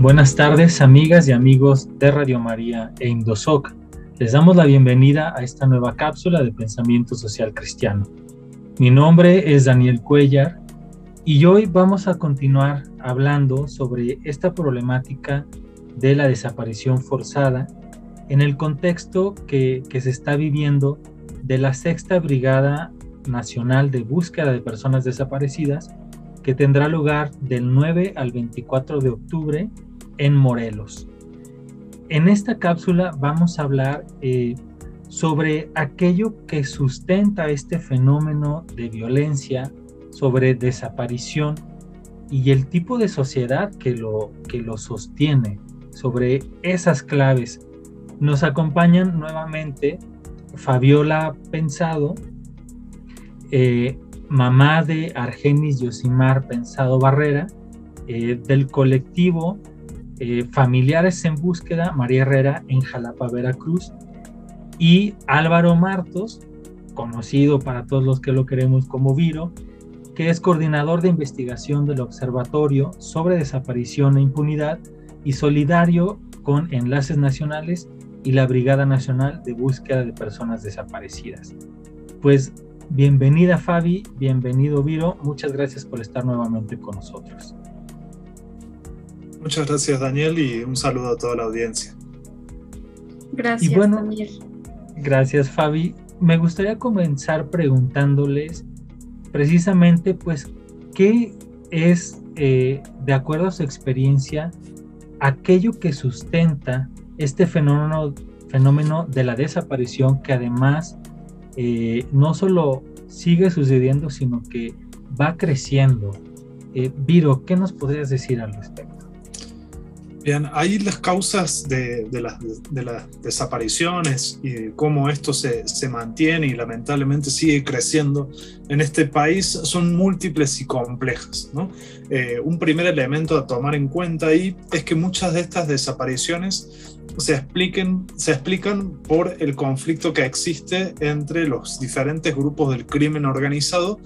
Buenas tardes, amigas y amigos de Radio María e Indosoc. Les damos la bienvenida a esta nueva cápsula de pensamiento social cristiano. Mi nombre es Daniel Cuellar y hoy vamos a continuar hablando sobre esta problemática de la desaparición forzada en el contexto que, que se está viviendo de la Sexta Brigada Nacional de Búsqueda de Personas Desaparecidas que tendrá lugar del 9 al 24 de octubre en Morelos. En esta cápsula vamos a hablar eh, sobre aquello que sustenta este fenómeno de violencia, sobre desaparición y el tipo de sociedad que lo, que lo sostiene, sobre esas claves. Nos acompañan nuevamente Fabiola Pensado, eh, mamá de Argenis Yosimar Pensado Barrera, eh, del colectivo eh, familiares en Búsqueda, María Herrera en Jalapa, Veracruz, y Álvaro Martos, conocido para todos los que lo queremos como Viro, que es coordinador de investigación del Observatorio sobre Desaparición e Impunidad y solidario con Enlaces Nacionales y la Brigada Nacional de Búsqueda de Personas Desaparecidas. Pues bienvenida Fabi, bienvenido Viro, muchas gracias por estar nuevamente con nosotros. Muchas gracias Daniel y un saludo a toda la audiencia. Gracias bueno, Daniel. Gracias Fabi. Me gustaría comenzar preguntándoles precisamente pues qué es, eh, de acuerdo a su experiencia, aquello que sustenta este fenómeno, fenómeno de la desaparición que además eh, no solo sigue sucediendo, sino que va creciendo. Eh, Viro, ¿qué nos podrías decir al respecto? Bien, ahí las causas de, las, desapariciones y cómo esto se, mantiene y lamentablemente sigue creciendo en este país son múltiples y complejas. Eh, un primer elemento a tomar en cuenta ahí es que muchas de estas desapariciones se, expliquen, se explican por el conflicto que existe entre los diferentes grupos del crimen organizado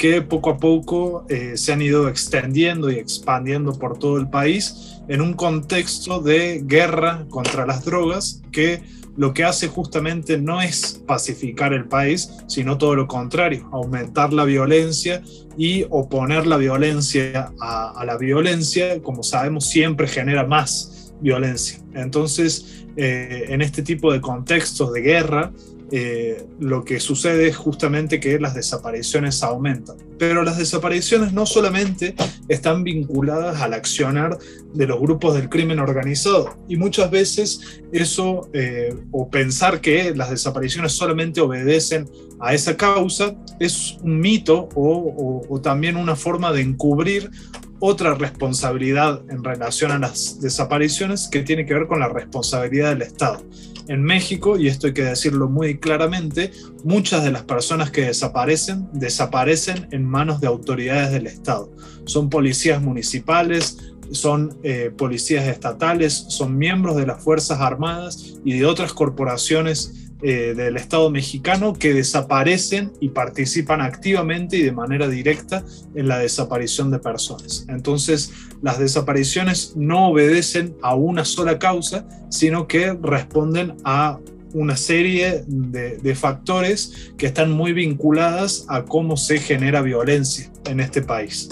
que poco a poco eh, se han ido extendiendo y expandiendo por todo el país en un contexto de guerra contra las drogas que lo que hace justamente no es pacificar el país, sino todo lo contrario, aumentar la violencia y oponer la violencia a, la violencia, como sabemos, siempre genera más violencia. Entonces, eh, en este tipo de contextos de guerra, eh, lo que sucede es justamente que las desapariciones aumentan. Pero las desapariciones no solamente están vinculadas al accionar de los grupos del crimen organizado y muchas veces eso eh, o pensar que las desapariciones solamente obedecen a esa causa es un mito o también una forma de encubrir otra responsabilidad en relación a las desapariciones que tiene que ver con la responsabilidad del Estado en México, y esto hay que decirlo muy claramente, muchas de las personas que desaparecen desaparecen en manos de autoridades del Estado. Son policías municipales, son eh, policías estatales, son miembros de las Fuerzas Armadas y de otras corporaciones eh, del Estado mexicano que desaparecen y participan activamente y de manera directa en la desaparición de personas. Entonces, las desapariciones no obedecen a una sola causa, sino que responden a una serie de, factores que están muy vinculadas a cómo se genera violencia en este país.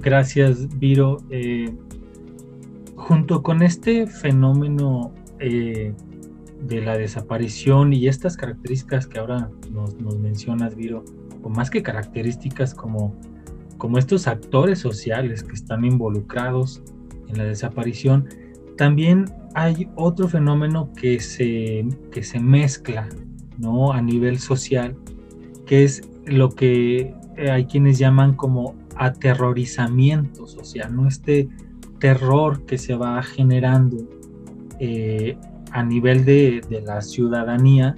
Gracias, Viro. Eh, junto con este fenómeno eh, de la desaparición y estas características que ahora nos, mencionas, Viro, o más que características como, como estos actores sociales que están involucrados en la desaparición, también hay otro fenómeno que se, que se mezcla ¿no? a nivel social, que es lo que hay quienes llaman como aterrorizamiento social, ¿no? este terror que se va generando eh, a nivel de, la ciudadanía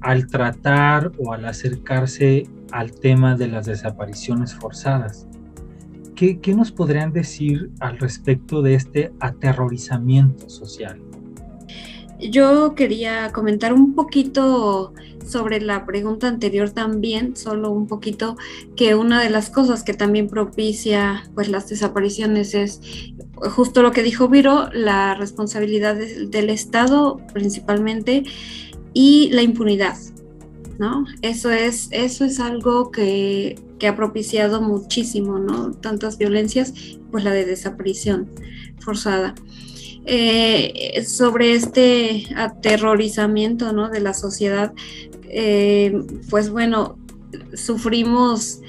al tratar o al acercarse al tema de las desapariciones forzadas. ¿Qué, nos podrían decir al respecto de este aterrorizamiento social? Yo quería comentar un poquito sobre la pregunta anterior también, solo un poquito, que una de las cosas que también propicia pues las desapariciones es justo lo que dijo Viro, la responsabilidad del Estado principalmente y la impunidad. ¿No? Eso es, eso es algo que, que ha propiciado muchísimo, ¿no? Tantas violencias, pues la de desaparición forzada. Eh, sobre este aterrorizamiento ¿no? de la sociedad, eh, pues bueno, sufrimos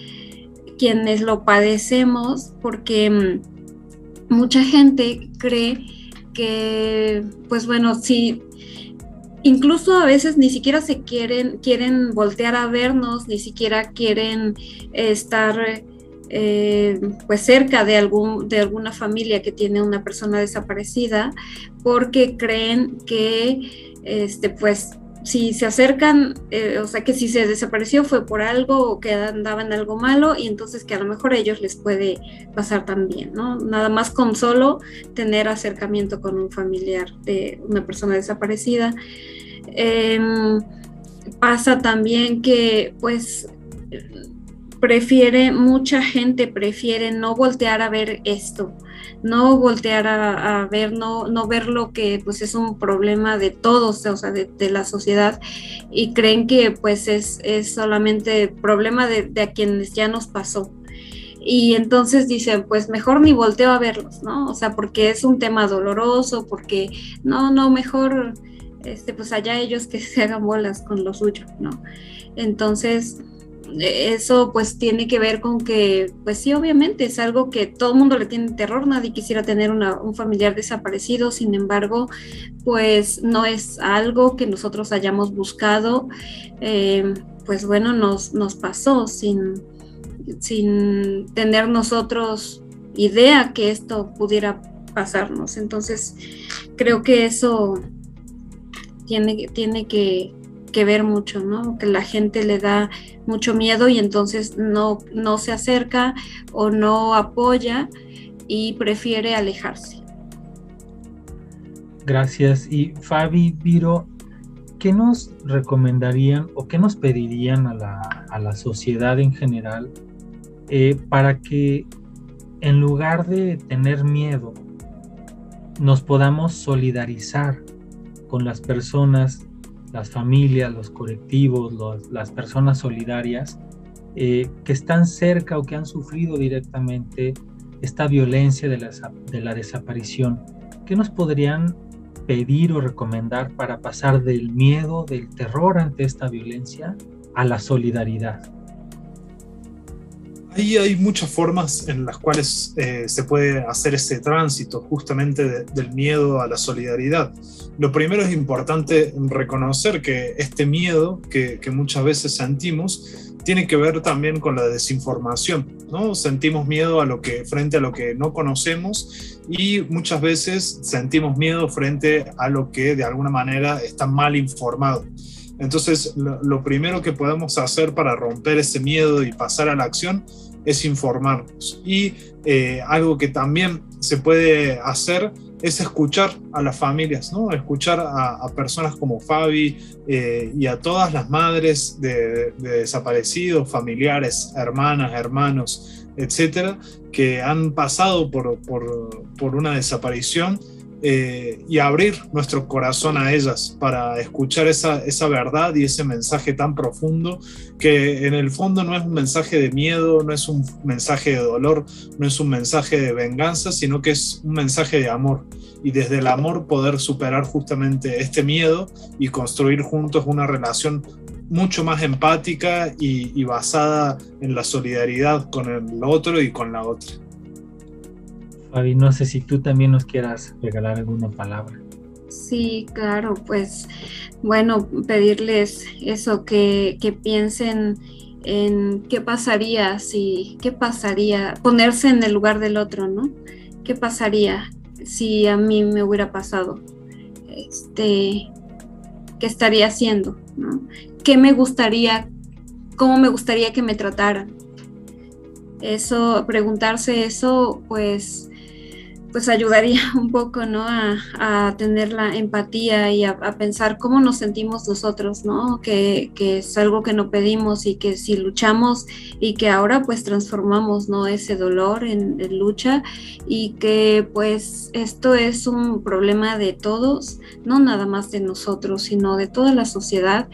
quienes lo padecemos porque mm, mucha gente cree que, pues bueno, si incluso a veces ni siquiera se quieren, quieren voltear a vernos, ni siquiera quieren estar eh, pues cerca de, algún, de alguna familia que tiene una persona desaparecida, porque creen que este, pues si se acercan, eh, o sea que si se desapareció fue por algo o que andaba en algo malo y entonces que a lo mejor a ellos les puede pasar también, ¿no? Nada más con solo tener acercamiento con un familiar de una persona desaparecida. Em, pasa también que pues prefiere, mucha gente prefiere no voltear a ver esto, no voltear a, ver, no, no ver lo que pues es un problema de todos, o sea, de, la sociedad, y creen que pues es, es solamente problema de, de, a quienes ya nos pasó. Y entonces dicen, pues mejor ni volteo a verlos, ¿no? O sea, porque es un tema doloroso, porque no, no, mejor, este, pues allá ellos que se hagan bolas con lo suyo, ¿no? Entonces, eso pues tiene que ver con que, pues sí, obviamente es algo que todo el mundo le tiene terror, nadie quisiera tener un familiar desaparecido, sin embargo, pues no es algo que nosotros hayamos buscado, eh, pues bueno, nos, nos pasó sin, sin tener nosotros idea que esto pudiera pasarnos. Entonces, creo que eso tiene, tiene que, que ver mucho, ¿no? Que la gente le da mucho miedo y entonces no, no se acerca o no apoya y prefiere alejarse. Gracias. Y Fabi, Viro, ¿qué nos recomendarían o qué nos pedirían a la, sociedad en general eh, para que en lugar de tener miedo, nos podamos solidarizar con las personas las familias, los colectivos, las personas solidarias eh, que están cerca o que han sufrido directamente esta violencia de la, de la desaparición. ¿Qué nos podrían pedir o recomendar para pasar del miedo, del terror ante esta violencia a la solidaridad? Ahí hay muchas formas en las cuales eh, se puede hacer ese tránsito justamente del miedo a la solidaridad. Lo primero es importante reconocer que este miedo que, muchas veces sentimos tiene que ver también con la desinformación, ¿no? Sentimos miedo a lo que, frente a lo que no conocemos y muchas veces sentimos miedo frente a lo que de alguna manera está mal informado. Entonces, lo, primero que podemos hacer para romper ese miedo y pasar a la acción es informarnos. Y eh, algo que también se puede hacer es escuchar a las familias, ¿no? escuchar a, personas como Fabi eh, y a todas las madres de, desaparecidos, familiares, hermanas, hermanos, etcétera, que han pasado por, por, por una desaparición eh, y abrir nuestro corazón a ellas para escuchar esa, esa verdad y ese mensaje tan profundo que en el fondo no es un mensaje de miedo, no es un mensaje de dolor, no es un mensaje de venganza, sino que es un mensaje de amor. Y desde el amor poder superar justamente este miedo y construir juntos una relación mucho más empática y, y basada en la solidaridad con el otro y con la otra. Fabi, no sé si tú también nos quieras regalar alguna palabra. Sí, claro, pues bueno, pedirles eso, que, piensen en qué pasaría si, qué pasaría, ponerse en el lugar del otro, ¿no? ¿Qué pasaría si a mí me hubiera pasado? Este, ¿qué estaría haciendo? ¿no? ¿Qué me gustaría, cómo me gustaría que me trataran? Eso, preguntarse eso, pues pues ayudaría un poco, ¿no? A, tener la empatía y a, pensar cómo nos sentimos nosotros, ¿no? Que, es algo que no pedimos y que si luchamos y que ahora pues transformamos, ¿no? Ese dolor en, en lucha y que pues esto es un problema de todos, no nada más de nosotros, sino de toda la sociedad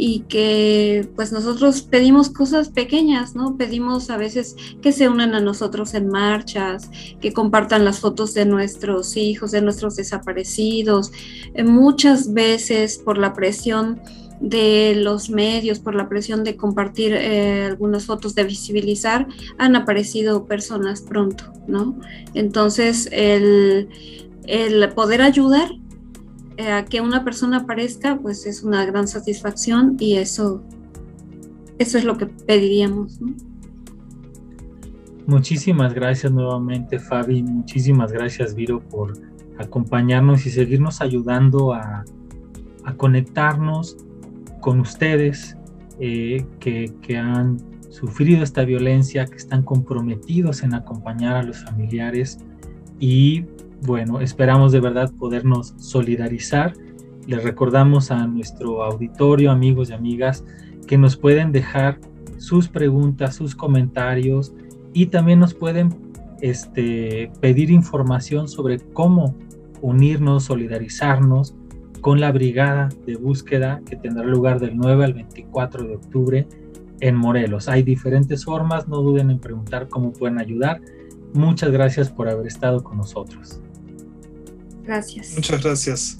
y que pues nosotros pedimos cosas pequeñas, ¿no? Pedimos a veces que se unan a nosotros en marchas, que compartan las fotos de nuestros hijos, de nuestros desaparecidos. Eh, muchas veces por la presión de los medios, por la presión de compartir eh, algunas fotos, de visibilizar, han aparecido personas pronto, ¿no? Entonces, el, el poder ayudar eh, a que una persona aparezca, pues es una gran satisfacción y eso, eso es lo que pediríamos. Muchísimas gracias nuevamente, Fabi. Muchísimas gracias, Viro, por acompañarnos y seguirnos ayudando a, conectarnos con ustedes eh, que, que han sufrido esta violencia, que están comprometidos en acompañar a los familiares y bueno, esperamos de verdad podernos solidarizar. Les recordamos a nuestro auditorio, amigos y amigas, que nos pueden dejar sus preguntas, sus comentarios y también nos pueden este, pedir información sobre cómo unirnos, solidarizarnos con la brigada de búsqueda que tendrá lugar del 9 al 24 de octubre en Morelos. Hay diferentes formas, no duden en preguntar cómo pueden ayudar. Muchas gracias por haber estado con nosotros. Gracias. Muchas gracias.